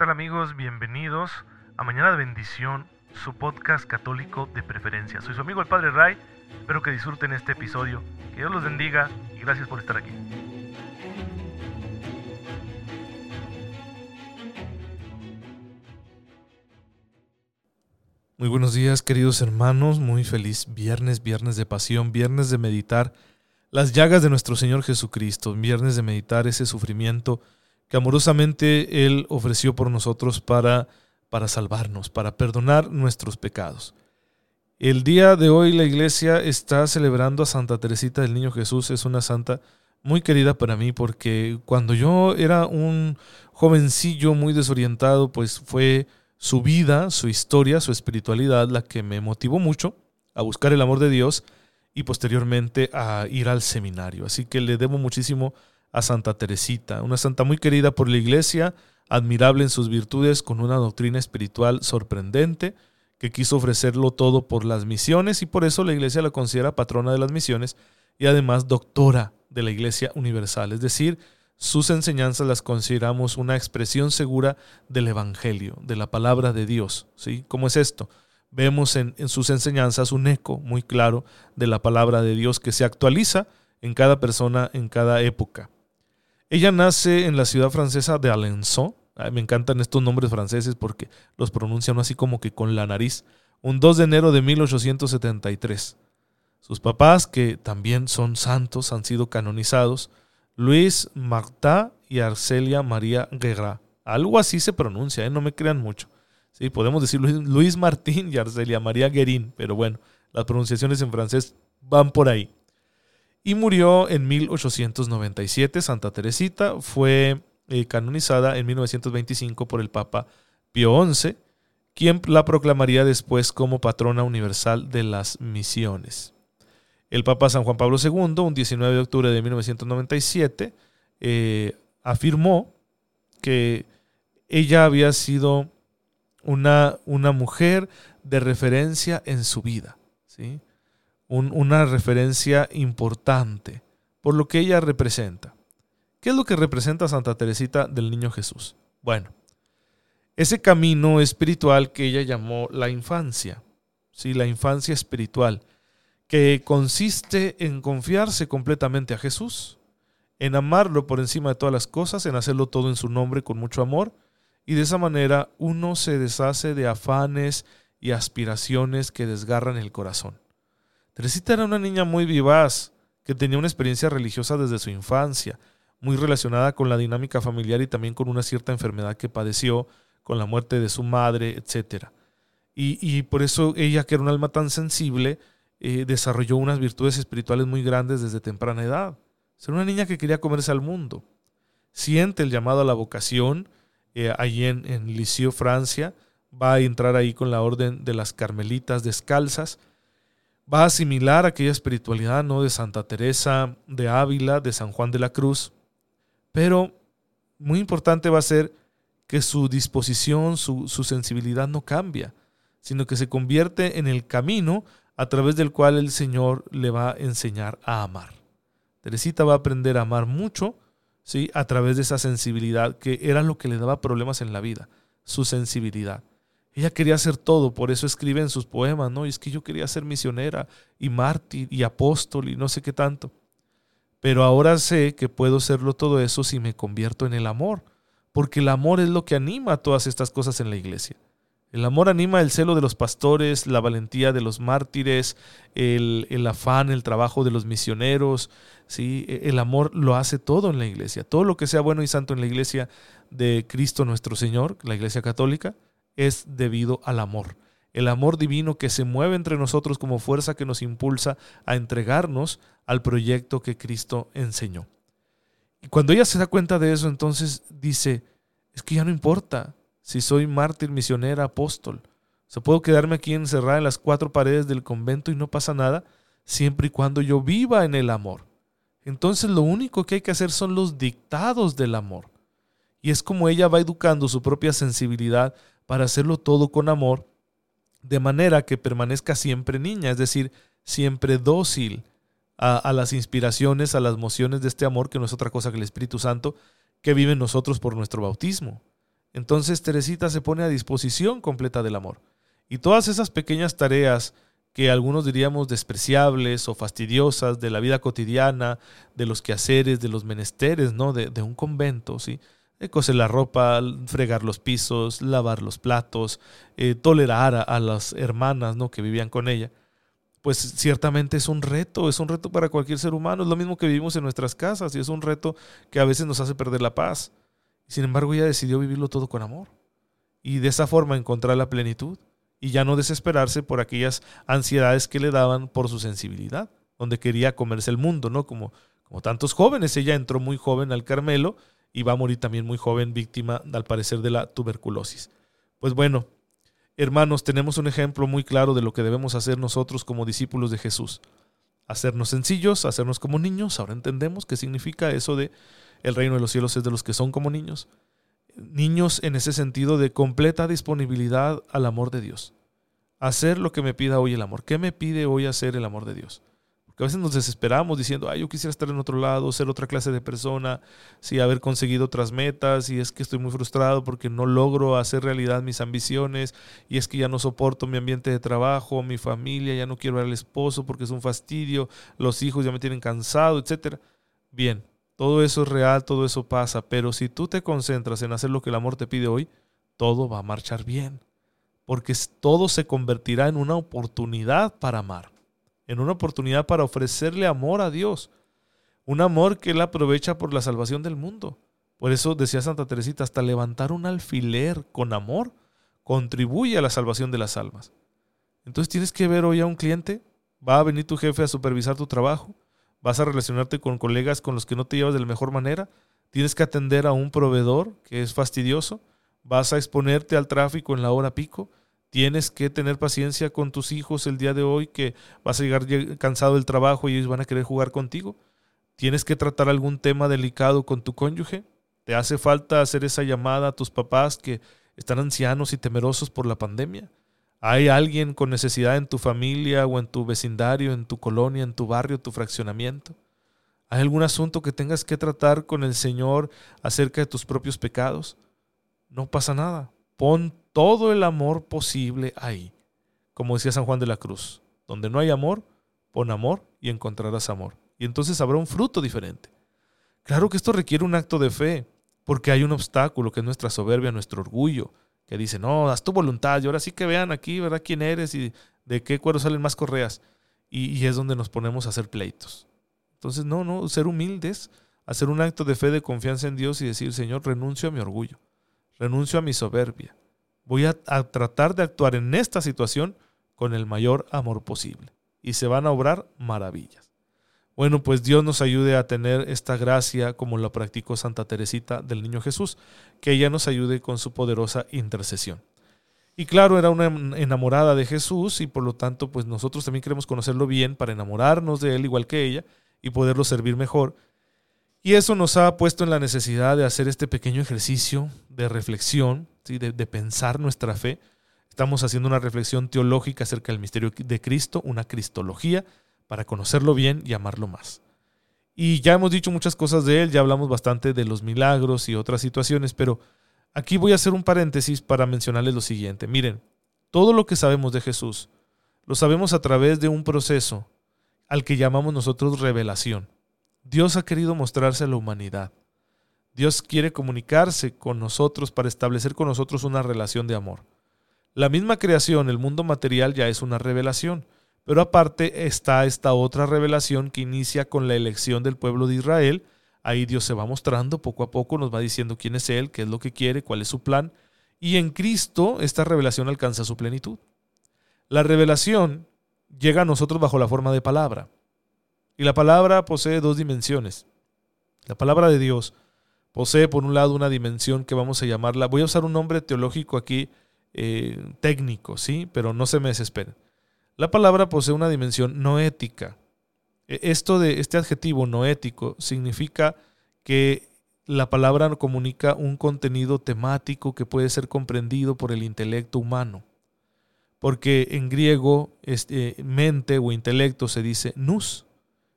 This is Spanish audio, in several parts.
tal amigos? Bienvenidos a Mañana de Bendición, su podcast católico de preferencia. Soy su amigo el Padre Ray, espero que disfruten este episodio, que Dios los bendiga y gracias por estar aquí. Muy buenos días queridos hermanos, muy feliz viernes, viernes de pasión, viernes de meditar las llagas de nuestro Señor Jesucristo, viernes de meditar ese sufrimiento que amorosamente Él ofreció por nosotros para, para salvarnos, para perdonar nuestros pecados. El día de hoy la iglesia está celebrando a Santa Teresita del Niño Jesús. Es una santa muy querida para mí porque cuando yo era un jovencillo muy desorientado, pues fue su vida, su historia, su espiritualidad la que me motivó mucho a buscar el amor de Dios y posteriormente a ir al seminario. Así que le debo muchísimo a Santa Teresita, una santa muy querida por la Iglesia, admirable en sus virtudes, con una doctrina espiritual sorprendente, que quiso ofrecerlo todo por las misiones y por eso la Iglesia la considera patrona de las misiones y además doctora de la Iglesia Universal, es decir, sus enseñanzas las consideramos una expresión segura del Evangelio, de la palabra de Dios. ¿sí? ¿Cómo es esto? Vemos en, en sus enseñanzas un eco muy claro de la palabra de Dios que se actualiza en cada persona, en cada época. Ella nace en la ciudad francesa de Alençon. me encantan estos nombres franceses porque los pronuncian así como que con la nariz. Un 2 de enero de 1873. Sus papás, que también son santos, han sido canonizados. Luis Marta y Arcelia María Guerra. Algo así se pronuncia, ¿eh? no me crean mucho. Sí, podemos decir Luis Martín y Arcelia María Guerín, pero bueno, las pronunciaciones en francés van por ahí y murió en 1897. Santa Teresita fue eh, canonizada en 1925 por el Papa Pío XI, quien la proclamaría después como patrona universal de las misiones. El Papa San Juan Pablo II, un 19 de octubre de 1997, eh, afirmó que ella había sido una, una mujer de referencia en su vida. ¿sí? Una referencia importante por lo que ella representa. ¿Qué es lo que representa Santa Teresita del Niño Jesús? Bueno, ese camino espiritual que ella llamó la infancia, ¿sí? la infancia espiritual, que consiste en confiarse completamente a Jesús, en amarlo por encima de todas las cosas, en hacerlo todo en su nombre con mucho amor, y de esa manera uno se deshace de afanes y aspiraciones que desgarran el corazón. Teresita era una niña muy vivaz, que tenía una experiencia religiosa desde su infancia, muy relacionada con la dinámica familiar y también con una cierta enfermedad que padeció, con la muerte de su madre, etc. Y, por eso ella, que era un alma tan sensible, eh, desarrolló unas virtudes espirituales muy grandes desde temprana edad. Era una niña que quería comerse al mundo. Siente el llamado a la vocación, eh, allí en, en Lisieux, Francia, va a entrar ahí con la orden de las Carmelitas descalzas, va a asimilar aquella espiritualidad ¿no? de Santa Teresa de Ávila, de San Juan de la Cruz, pero muy importante va a ser que su disposición, su, su sensibilidad no cambia, sino que se convierte en el camino a través del cual el Señor le va a enseñar a amar. Teresita va a aprender a amar mucho, ¿sí? A través de esa sensibilidad que era lo que le daba problemas en la vida, su sensibilidad. Ella quería hacer todo, por eso escribe en sus poemas, ¿no? Y es que yo quería ser misionera y mártir y apóstol y no sé qué tanto. Pero ahora sé que puedo serlo todo eso si me convierto en el amor, porque el amor es lo que anima todas estas cosas en la iglesia. El amor anima el celo de los pastores, la valentía de los mártires, el, el, afán, el trabajo de los misioneros. ¿sí? E, el amor lo hace todo en la iglesia. Todo lo que sea bueno y santo en la iglesia de Cristo nuestro Señor, la iglesia católica, es debido al amor. El amor divino que se mueve entre nosotros como fuerza que nos impulsa a entregarnos al proyecto que Cristo enseñó. Y cuando ella se da cuenta de eso, entonces dice, es que ya no importa si soy mártir, misionera, apóstol. se puedo quedarme aquí encerrada en las cuatro paredes del convento y no pasa nada, siempre y cuando yo viva en el amor. Entonces lo único que hay que hacer son los dictados del amor. Y es como ella va educando su propia sensibilidad para hacerlo todo con amor, de manera que permanezca siempre niña, es decir, siempre dócil a, las inspiraciones, a las mociones de este amor, que no es otra cosa que el Espíritu Santo, que vive en nosotros por nuestro bautismo. Entonces Teresita se pone a disposición completa del amor. Y todas esas pequeñas tareas que algunos diríamos despreciables o fastidiosas de la vida cotidiana, de los quehaceres, de los menesteres, ¿no? De, de un convento, ¿sí? Eh, coser la ropa, fregar los pisos, lavar los platos, eh, tolerar a, a, las hermanas, ¿no? Que vivían con ella. Pues ciertamente es un reto, es un reto para cualquier ser humano, es lo mismo que vivimos en nuestras casas y es un reto que a veces nos hace perder la paz. Sin embargo, ella decidió vivirlo todo con amor y de esa forma encontrar la plenitud y ya no desesperarse por aquellas ansiedades que le daban por su sensibilidad, donde quería comerse el mundo, ¿no? Como, como tantos jóvenes, ella entró muy joven al Carmelo y va a morir también muy joven, víctima, al parecer, de la tuberculosis. Pues bueno, hermanos, tenemos un ejemplo muy claro de lo que debemos hacer nosotros como discípulos de Jesús. Hacernos sencillos, hacernos como niños. Ahora entendemos qué significa eso de el reino de los cielos es de los que son como niños niños en ese sentido de completa disponibilidad al amor de Dios. Hacer lo que me pida hoy el amor. ¿Qué me pide hoy hacer el amor de Dios? Porque a veces nos desesperamos diciendo, ay, yo quisiera estar en otro lado, ser otra clase de persona, sí, haber conseguido otras metas, y es que estoy muy frustrado porque no logro hacer realidad mis ambiciones, y es que ya no soporto mi ambiente de trabajo, mi familia, ya no quiero ver al esposo porque es un fastidio, los hijos ya me tienen cansado, etc. Bien, todo eso es real, todo eso pasa, pero si tú te concentras en hacer lo que el amor te pide hoy, todo va a marchar bien, porque todo se convertirá en una oportunidad para amar, en una oportunidad para ofrecerle amor a Dios, un amor que Él aprovecha por la salvación del mundo. Por eso decía Santa Teresita, hasta levantar un alfiler con amor contribuye a la salvación de las almas. Entonces tienes que ver hoy a un cliente, va a venir tu jefe a supervisar tu trabajo, vas a relacionarte con colegas con los que no te llevas de la mejor manera, tienes que atender a un proveedor que es fastidioso, vas a exponerte al tráfico en la hora pico, tienes que tener paciencia con tus hijos el día de hoy que vas a llegar cansado del trabajo y ellos van a querer jugar contigo, tienes que tratar algún tema delicado con tu cónyuge, te hace falta hacer esa llamada a tus papás que están ancianos y temerosos por la pandemia, ¿Hay alguien con necesidad en tu familia o en tu vecindario, en tu colonia, en tu barrio, tu fraccionamiento? ¿Hay algún asunto que tengas que tratar con el Señor acerca de tus propios pecados? No pasa nada. Pon todo el amor posible ahí. Como decía San Juan de la Cruz, donde no hay amor, pon amor y encontrarás amor. Y entonces habrá un fruto diferente. Claro que esto requiere un acto de fe, porque hay un obstáculo que es nuestra soberbia, nuestro orgullo, que dice, no, haz tu voluntad, y ahora sí que vean aquí, ¿verdad? ¿Quién eres y de qué cuero salen más correas? Y, es donde nos ponemos a hacer pleitos. Entonces, no, no, ser humildes, hacer un acto de fe, de confianza en Dios y decir, Señor, renuncio a mi orgullo, renuncio a mi soberbia. Voy a, a tratar de actuar en esta situación con el mayor amor posible. Y se van a obrar maravillas. Bueno, pues Dios nos ayude a tener esta gracia como la practicó Santa Teresita del Niño Jesús, que ella nos ayude con su poderosa intercesión. Y claro, era una enamorada de Jesús y por lo tanto, pues nosotros también queremos conocerlo bien para enamorarnos de él igual que ella y poderlo servir mejor. Y eso nos ha puesto en la necesidad de hacer este pequeño ejercicio de reflexión, de, de pensar nuestra fe. Estamos haciendo una reflexión teológica acerca del misterio de Cristo, una cristología, para conocerlo bien y amarlo más. Y ya hemos dicho muchas cosas de él, ya hablamos bastante de los milagros y otras situaciones, pero aquí voy a hacer un paréntesis para mencionarles lo siguiente. Miren, todo lo que sabemos de Jesús lo sabemos a través de un proceso al que llamamos nosotros revelación. Dios ha querido mostrarse a la humanidad. Dios quiere comunicarse con nosotros para establecer con nosotros una relación de amor. La misma creación, el mundo material, ya es una revelación. Pero aparte está esta otra revelación que inicia con la elección del pueblo de Israel. Ahí Dios se va mostrando poco a poco, nos va diciendo quién es Él, qué es lo que quiere, cuál es su plan. Y en Cristo esta revelación alcanza su plenitud. La revelación llega a nosotros bajo la forma de palabra. Y la palabra posee dos dimensiones. La palabra de Dios posee por un lado una dimensión que vamos a llamarla, voy a usar un nombre teológico aquí eh, técnico, ¿sí? Pero no se me desesperen. La palabra posee una dimensión noética. E, esto de este adjetivo noético significa que la palabra comunica un contenido temático que puede ser comprendido por el intelecto humano. Porque en griego este, mente o intelecto se dice nous,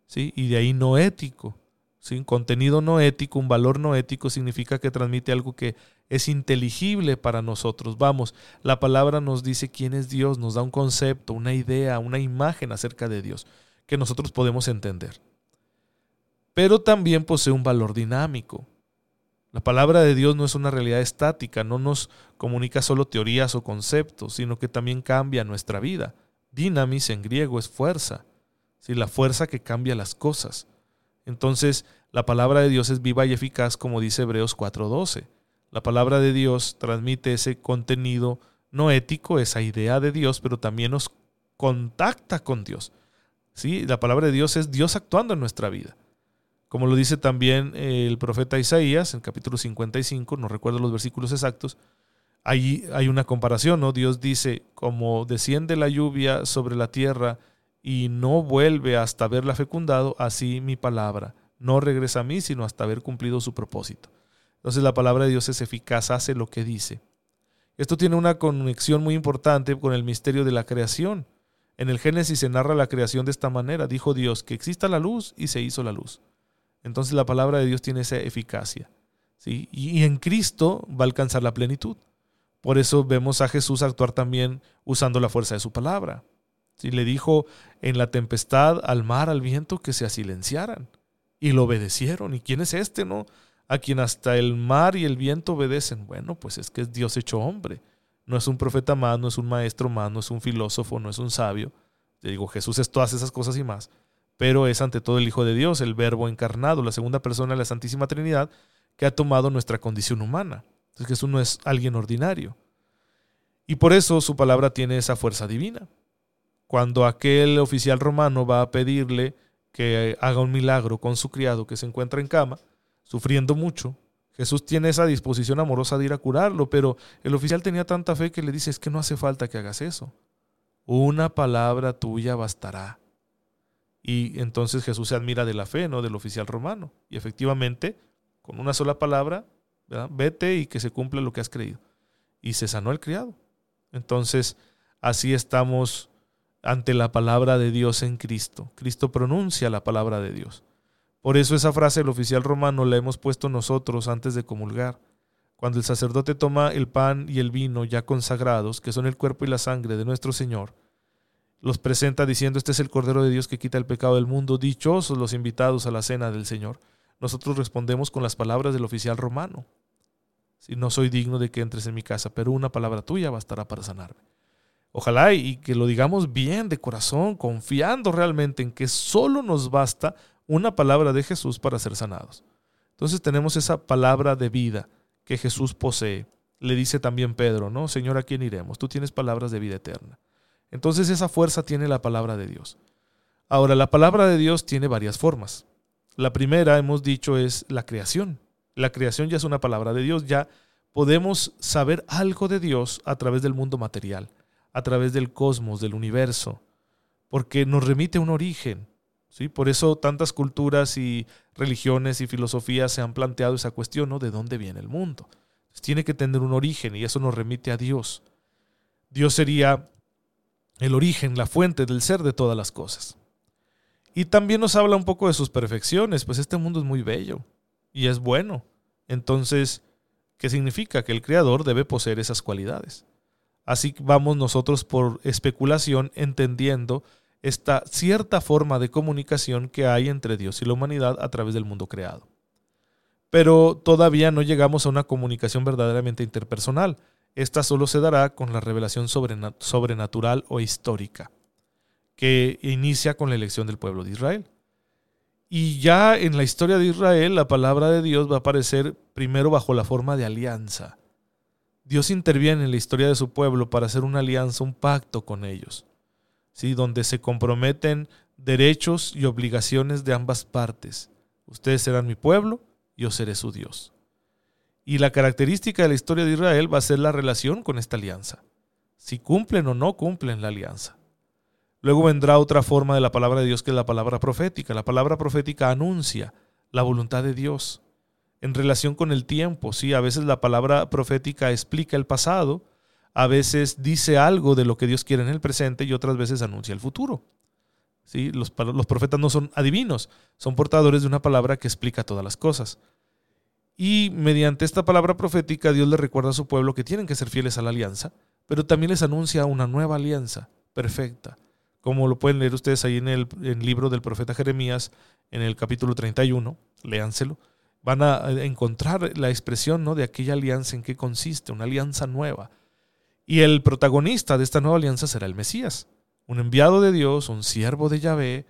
¿sí? y de ahí noético. ¿Sí? Contenido noético, un valor noético significa que transmite algo que es inteligible para nosotros. Vamos, la palabra nos dice quién es Dios, nos da un concepto, una idea, una imagen acerca de Dios que nosotros podemos entender. Pero también posee un valor dinámico. La palabra de Dios no es una realidad estática, no nos comunica solo teorías o conceptos, sino que también cambia nuestra vida. Dynamis en griego es fuerza, ¿sí? la fuerza que cambia las cosas. Entonces, la palabra de Dios es viva y eficaz, como dice Hebreos 4:12. La palabra de Dios transmite ese contenido no ético, esa idea de Dios, pero también nos contacta con Dios. ¿Sí? La palabra de Dios es Dios actuando en nuestra vida. Como lo dice también el profeta Isaías en capítulo 55, no recuerdo los versículos exactos, ahí hay una comparación, ¿no? Dios dice, como desciende la lluvia sobre la tierra y no vuelve hasta haberla fecundado, así mi palabra no regresa a mí, sino hasta haber cumplido su propósito. Entonces la palabra de Dios es eficaz, hace lo que dice. Esto tiene una conexión muy importante con el misterio de la creación. En el Génesis se narra la creación de esta manera. Dijo Dios que exista la luz y se hizo la luz. Entonces la palabra de Dios tiene esa eficacia. ¿sí? Y en Cristo va a alcanzar la plenitud. Por eso vemos a Jesús actuar también usando la fuerza de su palabra. ¿Sí? Le dijo en la tempestad al mar, al viento, que se silenciaran. Y lo obedecieron. ¿Y quién es este, no? a quien hasta el mar y el viento obedecen. Bueno, pues es que es Dios hecho hombre. No es un profeta más, no es un maestro más, no es un filósofo, no es un sabio. Te digo, Jesús es todas esas cosas y más. Pero es ante todo el Hijo de Dios, el Verbo encarnado, la segunda persona de la Santísima Trinidad, que ha tomado nuestra condición humana. Entonces Jesús no es alguien ordinario. Y por eso su palabra tiene esa fuerza divina. Cuando aquel oficial romano va a pedirle que haga un milagro con su criado que se encuentra en cama, sufriendo mucho. Jesús tiene esa disposición amorosa de ir a curarlo, pero el oficial tenía tanta fe que le dice, es que no hace falta que hagas eso. Una palabra tuya bastará. Y entonces Jesús se admira de la fe, ¿no? Del oficial romano. Y efectivamente, con una sola palabra, vete y que se cumpla lo que has creído. Y se sanó el criado. Entonces, así estamos ante la palabra de Dios en Cristo. Cristo pronuncia la palabra de Dios. Por eso esa frase del oficial romano la hemos puesto nosotros antes de comulgar. Cuando el sacerdote toma el pan y el vino ya consagrados, que son el cuerpo y la sangre de nuestro Señor, los presenta diciendo, este es el Cordero de Dios que quita el pecado del mundo, dichosos los invitados a la cena del Señor. Nosotros respondemos con las palabras del oficial romano. Si no soy digno de que entres en mi casa, pero una palabra tuya bastará para sanarme. Ojalá y que lo digamos bien de corazón, confiando realmente en que solo nos basta una palabra de Jesús para ser sanados. Entonces tenemos esa palabra de vida que Jesús posee. Le dice también Pedro, ¿no? Señor, ¿a quién iremos? Tú tienes palabras de vida eterna. Entonces esa fuerza tiene la palabra de Dios. Ahora, la palabra de Dios tiene varias formas. La primera, hemos dicho, es la creación. La creación ya es una palabra de Dios, ya podemos saber algo de Dios a través del mundo material, a través del cosmos, del universo, porque nos remite un origen, por eso tantas culturas y religiones y filosofías se han planteado esa cuestión, ¿no? ¿De dónde viene el mundo? tiene que tener un origen y eso nos remite a Dios. Dios sería el origen, la fuente del ser de todas las cosas. Y también nos habla un poco de sus perfecciones, pues este mundo es muy bello y es bueno. Entonces, ¿qué significa? Que el Creador debe poseer esas cualidades. Así vamos nosotros por especulación entendiendo esta cierta forma de comunicación que hay entre Dios y la humanidad a través del mundo creado. Pero todavía no llegamos a una comunicación verdaderamente interpersonal. Esta solo se dará con la revelación sobrenatural o histórica, que inicia con la elección del pueblo de Israel. Y ya en la historia de Israel, la palabra de Dios va a aparecer primero bajo la forma de alianza. Dios interviene en la historia de su pueblo para hacer una alianza, un pacto con ellos donde se comprometen derechos y obligaciones de ambas partes. Ustedes serán mi pueblo, yo seré su Dios. Y la característica de la historia de Israel va a ser la relación con esta alianza, si cumplen o no cumplen la alianza. Luego vendrá otra forma de la palabra de Dios que es la palabra profética. La palabra profética anuncia la voluntad de Dios en relación con el tiempo. Sí, a veces la palabra profética explica el pasado, a veces dice algo de lo que Dios quiere en el presente y otras veces anuncia el futuro. ¿Sí? Los, profetas no son adivinos, son portadores de una palabra que explica todas las cosas. Y mediante esta palabra profética Dios le recuerda a su pueblo que tienen que ser fieles a la alianza, pero también les anuncia una nueva alianza perfecta, como lo pueden leer ustedes ahí en el, libro del profeta Jeremías, en el capítulo 31, léanselo, van a encontrar la expresión ¿no? de aquella alianza en qué consiste, una alianza nueva. Y el protagonista de esta nueva alianza será el Mesías, un enviado de Dios, un siervo de Yahvé,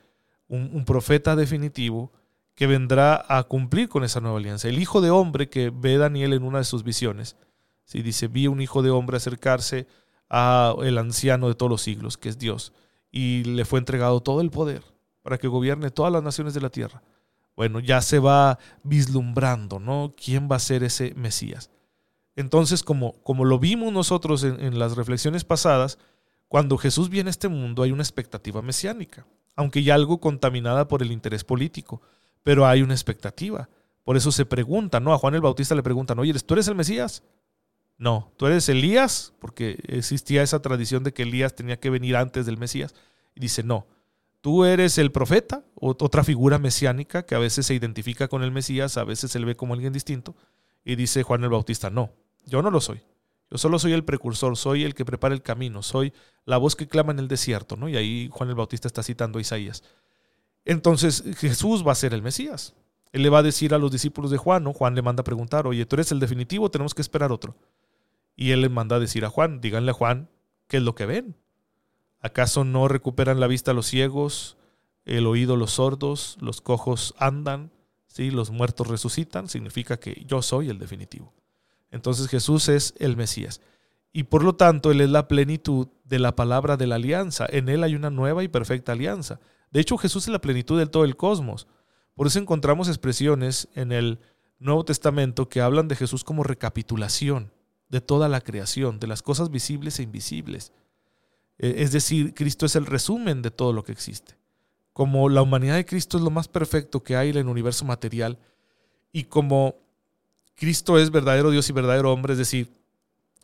un, profeta definitivo que vendrá a cumplir con esa nueva alianza. El hijo de hombre que ve Daniel en una de sus visiones, ¿sí? dice, vi un hijo de hombre acercarse a el anciano de todos los siglos, que es Dios, y le fue entregado todo el poder para que gobierne todas las naciones de la tierra. Bueno, ya se va vislumbrando, ¿no? ¿Quién va a ser ese Mesías? Entonces, como, como lo vimos nosotros en, las reflexiones pasadas, cuando Jesús viene a este mundo hay una expectativa mesiánica, aunque ya algo contaminada por el interés político, pero hay una expectativa. Por eso se pregunta, ¿no? A Juan el Bautista le preguntan, oye, ¿tú eres el Mesías? No, tú eres Elías, porque existía esa tradición de que Elías tenía que venir antes del Mesías. Y dice, no, tú eres el profeta, otra figura mesiánica que a veces se identifica con el Mesías, a veces se le ve como alguien distinto. Y dice Juan el Bautista, no, yo no lo soy. Yo solo soy el precursor, soy el que prepara el camino, soy la voz que clama en el desierto, ¿no? Y ahí Juan el Bautista está citando a Isaías. Entonces Jesús va a ser el Mesías. Él le va a decir a los discípulos de Juan, ¿no? Juan le manda a preguntar, oye, ¿tú eres el definitivo? Tenemos que esperar otro. Y él le manda a decir a Juan, díganle a Juan qué es lo que ven. ¿Acaso no recuperan la vista los ciegos, el oído los sordos, los cojos andan, ¿sí? los muertos resucitan? Significa que yo soy el definitivo. Entonces Jesús es el Mesías. Y por lo tanto, Él es la plenitud de la palabra de la alianza. En Él hay una nueva y perfecta alianza. De hecho, Jesús es la plenitud de todo el cosmos. Por eso encontramos expresiones en el Nuevo Testamento que hablan de Jesús como recapitulación de toda la creación, de las cosas visibles e invisibles. E, es decir, Cristo es el resumen de todo lo que existe. Como la humanidad de Cristo es lo más perfecto que hay en el universo material y como Cristo es verdadero Dios y verdadero hombre, es decir,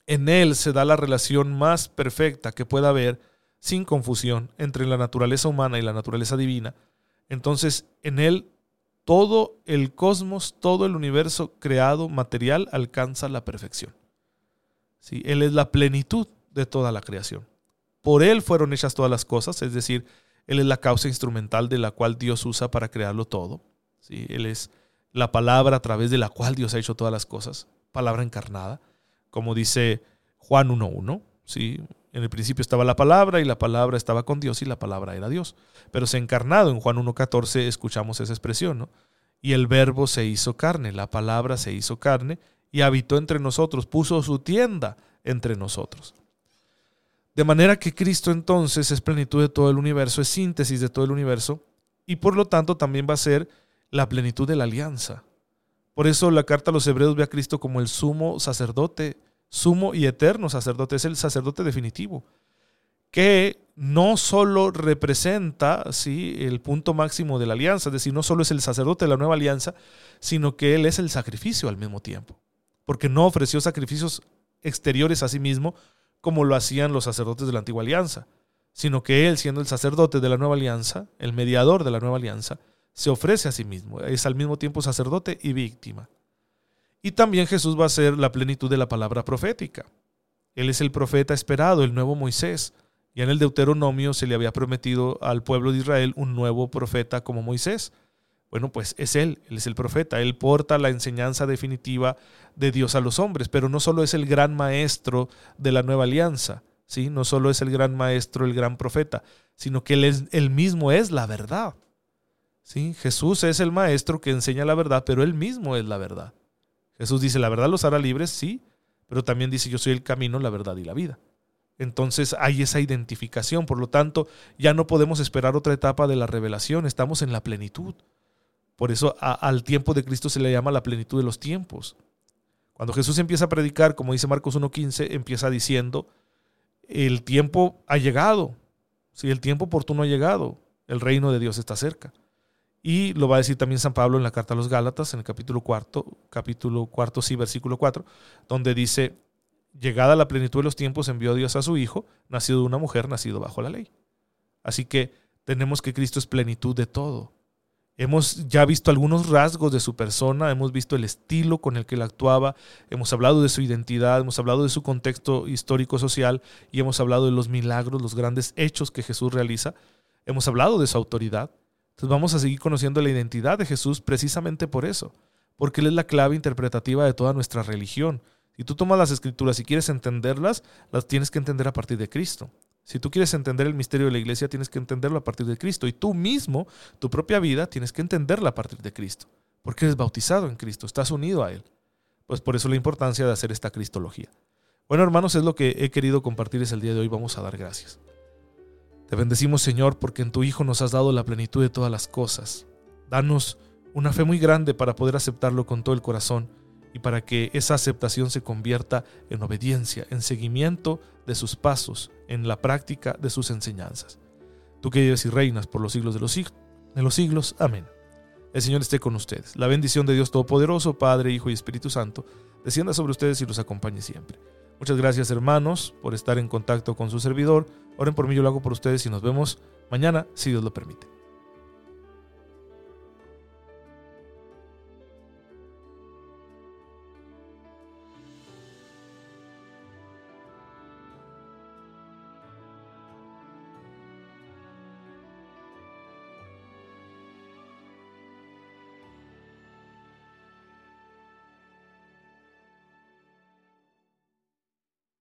en Él se da la relación más perfecta que pueda haber, sin confusión, entre la naturaleza humana y la naturaleza divina. Entonces, en Él todo el cosmos, todo el universo creado material alcanza la perfección. ¿sí? Él es la plenitud de toda la creación. Por Él fueron hechas todas las cosas, es decir, Él es la causa instrumental de la cual Dios usa para crearlo todo. ¿sí? Él es la palabra a través de la cual Dios ha hecho todas las cosas, palabra encarnada, como dice Juan 1.1. ¿sí? En el principio estaba la palabra y la palabra estaba con Dios y la palabra era Dios. Pero se encarnado. En Juan 1.14 escuchamos esa expresión. ¿no? Y el verbo se hizo carne, la palabra se hizo carne y habitó entre nosotros, puso su tienda entre nosotros. De manera que Cristo entonces es plenitud de todo el universo, es síntesis de todo el universo y por lo tanto también va a ser la plenitud de la alianza. Por eso la carta a los hebreos ve a Cristo como el sumo sacerdote, sumo y eterno sacerdote, es el sacerdote definitivo, que no solo representa ¿sí? el punto máximo de la alianza, es decir, no solo es el sacerdote de la nueva alianza, sino que Él es el sacrificio al mismo tiempo porque no ofreció sacrificios exteriores a sí mismo como lo hacían los sacerdotes de la antigua alianza, sino que él, siendo el sacerdote de la nueva alianza, el mediador de la nueva alianza, se ofrece a sí mismo, es al mismo tiempo sacerdote y víctima. Y también Jesús va a ser la plenitud de la palabra profética. Él es el profeta esperado, el nuevo Moisés. Y en el Deuteronomio se le había prometido al pueblo de Israel un nuevo profeta como Moisés. Bueno, pues es Él, Él es el profeta, Él porta la enseñanza definitiva de Dios a los hombres, pero no solo es el gran maestro de la nueva alianza, ¿sí? no solo es el gran maestro, el gran profeta, sino que Él, es, él mismo es la verdad. ¿sí? Jesús es el maestro que enseña la verdad, pero Él mismo es la verdad. Jesús dice, la verdad los hará libres, sí, pero también dice, yo soy el camino, la verdad y la vida. Entonces hay esa identificación, por lo tanto, ya no podemos esperar otra etapa de la revelación, estamos en la plenitud. Por eso al tiempo de Cristo se le llama la plenitud de los tiempos. Cuando Jesús empieza a predicar, como dice Marcos 1.15, empieza diciendo, el tiempo ha llegado, si el tiempo oportuno ha llegado, el reino de Dios está cerca. Y lo va a decir también San Pablo en la carta a los Gálatas, en el capítulo cuarto, capítulo cuarto, sí, versículo 4, donde dice, llegada la plenitud de los tiempos, envió Dios a su Hijo, nacido de una mujer, nacido bajo la ley. Así que tenemos que Cristo es plenitud de todo. Hemos ya visto algunos rasgos de su persona, hemos visto el estilo con el que él actuaba, hemos hablado de su identidad, hemos hablado de su contexto histórico-social y hemos hablado de los milagros, los grandes hechos que Jesús realiza. Hemos hablado de su autoridad. Entonces vamos a seguir conociendo la identidad de Jesús precisamente por eso, porque Él es la clave interpretativa de toda nuestra religión. Si tú tomas las escrituras y quieres entenderlas, las tienes que entender a partir de Cristo. Si tú quieres entender el misterio de la iglesia, tienes que entenderlo a partir de Cristo. Y tú mismo, tu propia vida, tienes que entenderla a partir de Cristo. Porque eres bautizado en Cristo, estás unido a Él. Pues por eso la importancia de hacer esta cristología. Bueno, hermanos, es lo que he querido compartirles el día de hoy. Vamos a dar gracias. Te bendecimos, Señor, porque en tu Hijo nos has dado la plenitud de todas las cosas. Danos una fe muy grande para poder aceptarlo con todo el corazón y para que esa aceptación se convierta en obediencia, en seguimiento de sus pasos, en la práctica de sus enseñanzas. Tú que vives y reinas por los siglos de los, siglos, de los siglos. Amén. El Señor esté con ustedes. La bendición de Dios Todopoderoso, Padre, Hijo y Espíritu Santo, descienda sobre ustedes y los acompañe siempre. Muchas gracias hermanos por estar en contacto con su servidor. Oren por mí, yo lo hago por ustedes y nos vemos mañana, si Dios lo permite.